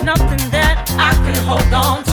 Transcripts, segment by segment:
Give on that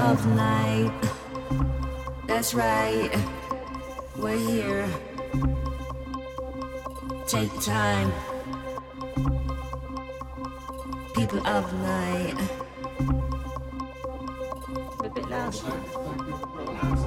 of night. That's right, we're here. Take time, people of night. A bit loud.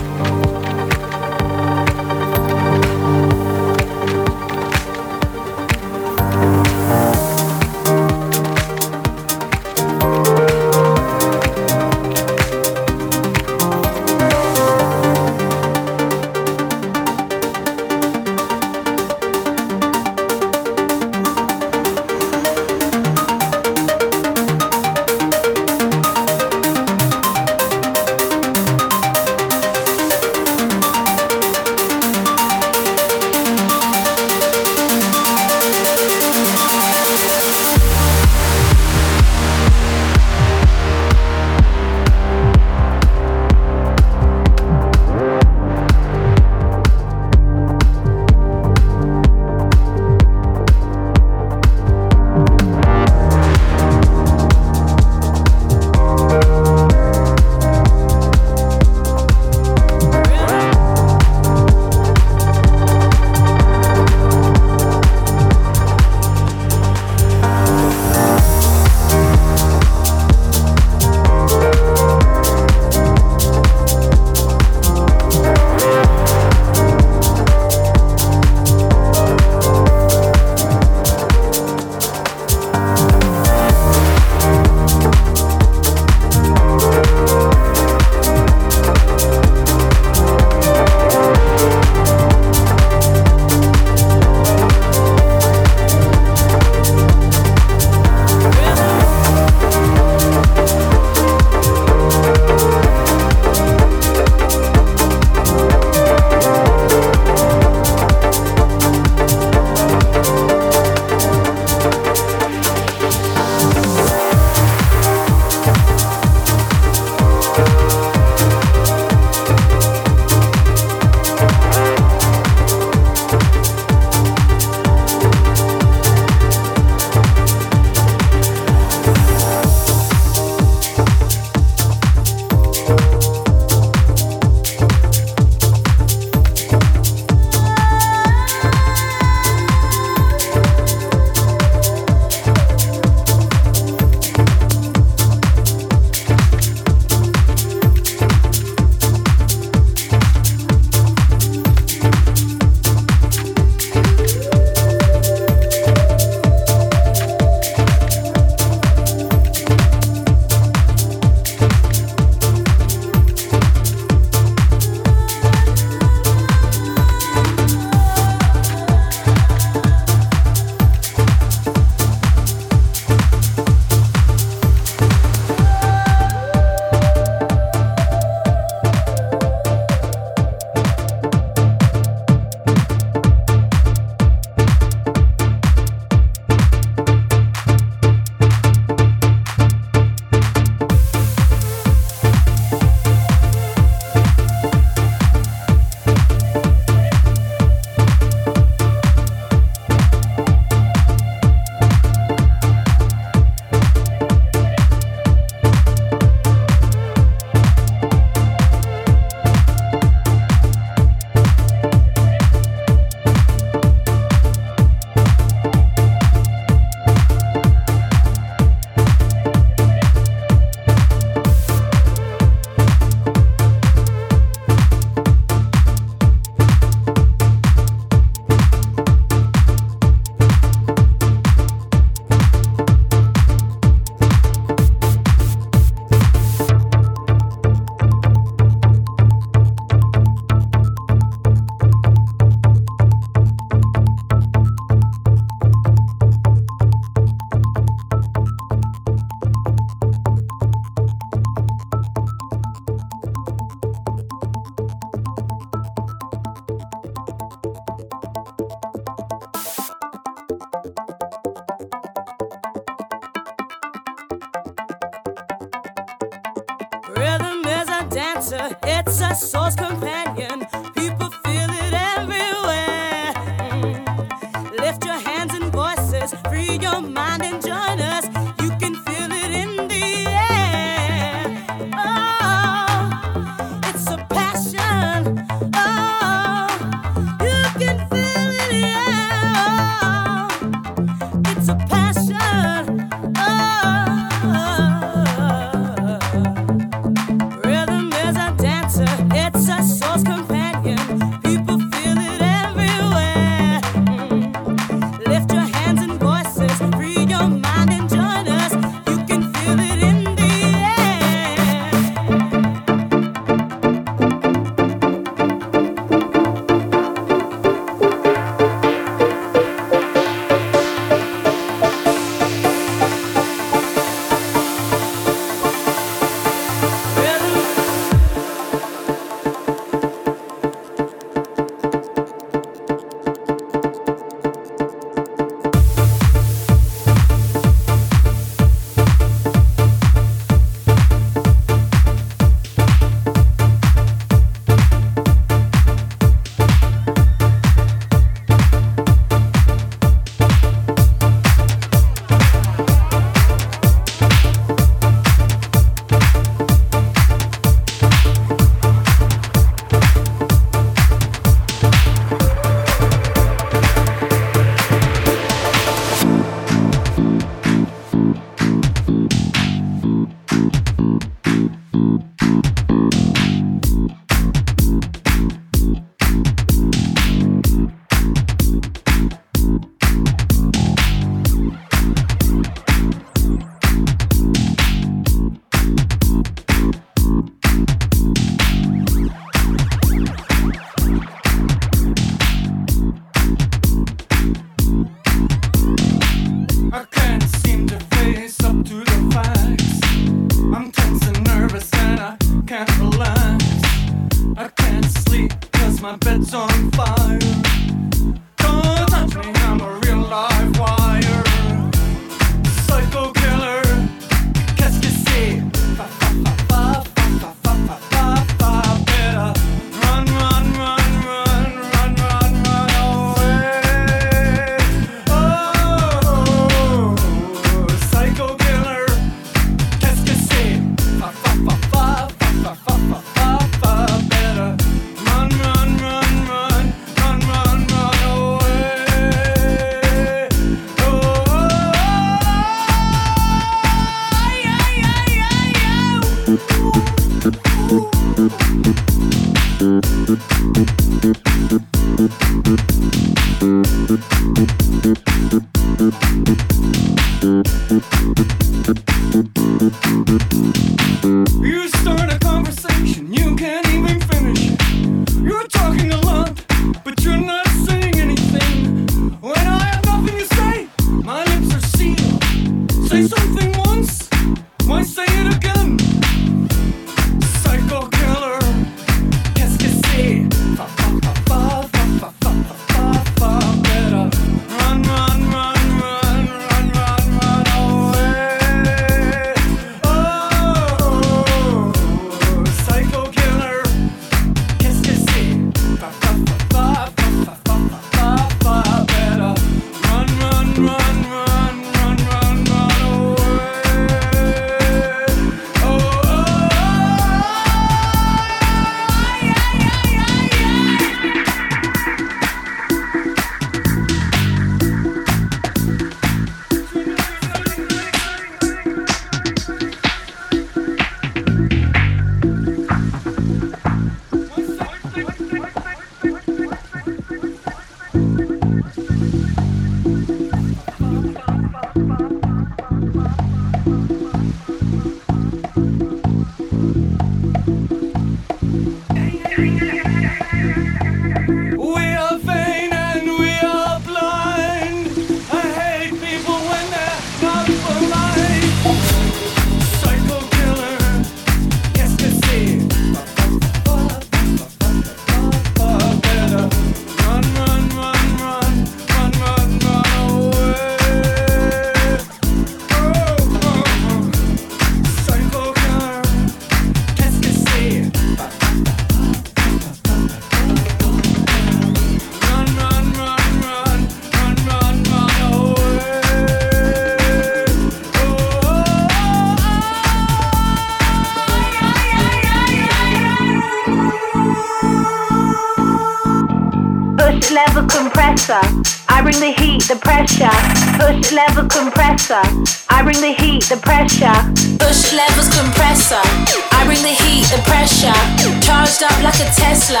Bring the heat, the pressure. Push level compressor. I bring the heat, the pressure. Push levels compressor. I bring the heat, the pressure. Charged up like a Tesla.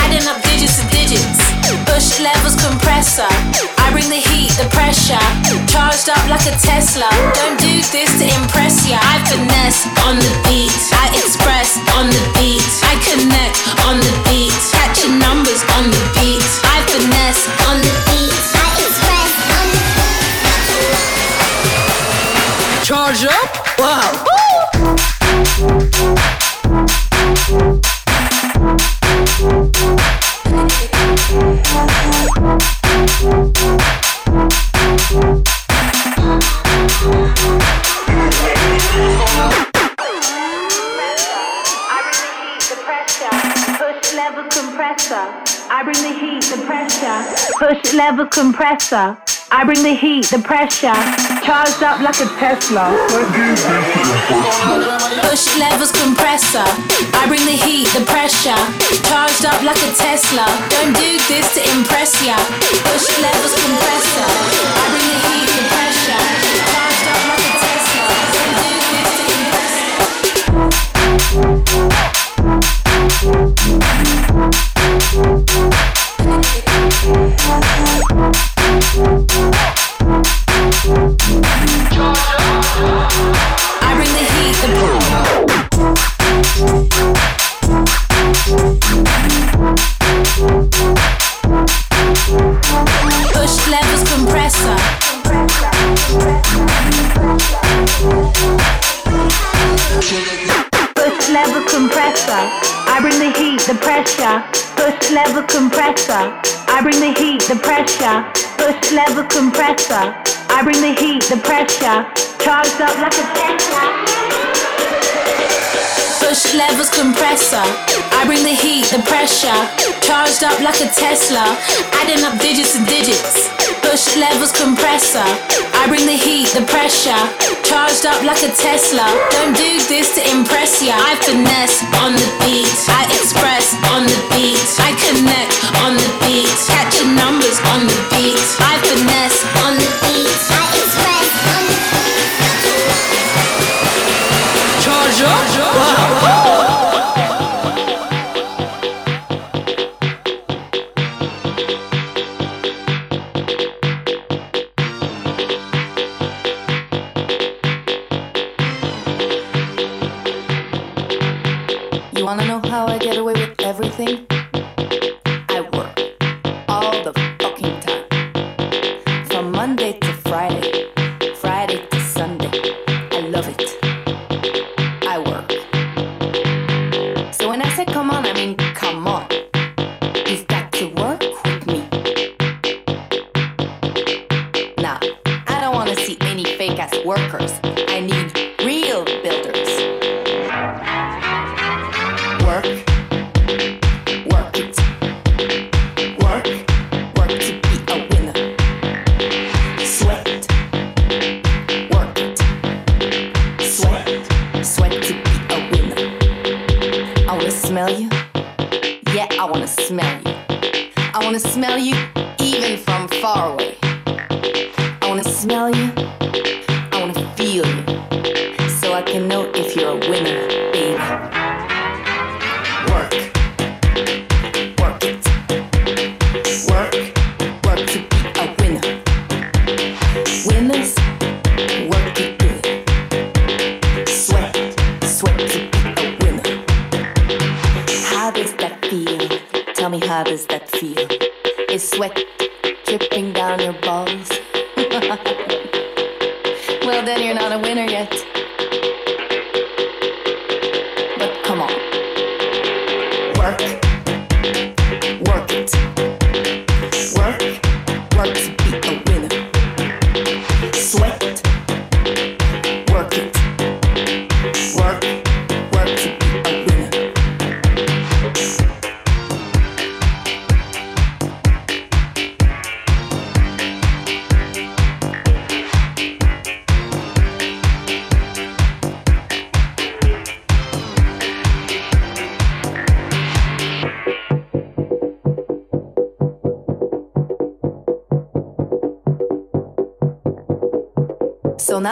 Adding up digits to digits. Push levels compressor. I bring the heat, the pressure. Charged up like a Tesla. Don't do this to impress ya. I finesse on the beat. I express on the beat. I connect on the beat. Catching numbers on the beat. I finesse on the beat. Charge up? Wow. Push level compressor. I bring the heat, the pressure. Push level compressor. I bring the heat, the pressure. Charged up like a Tesla. Push levels compressor. I bring the heat, the pressure. Charged up like a Tesla. Don't do this to impress ya. Push levels compressor. I bring the heat, the pressure. Bring the heat, the pressure. Push level compressor. I bring the heat, the pressure. Push level compressor. I bring the heat, the pressure. Charged up like a Tesla. Push levels compressor. I bring the heat, the pressure. Charged up like a Tesla. Adding up digits and digits. Push levels compressor. I bring the heat, the pressure. Charged up like a Tesla. Don't do this to impress ya. I finesse on the beat. I express on the beat. I connect on the beat. Catching numbers on the beat. I finesse on the beat. Away you. I wanna smell you even from far away. I wanna smell you. I wanna feel you. So I can know if you're a winner, Is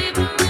Bye.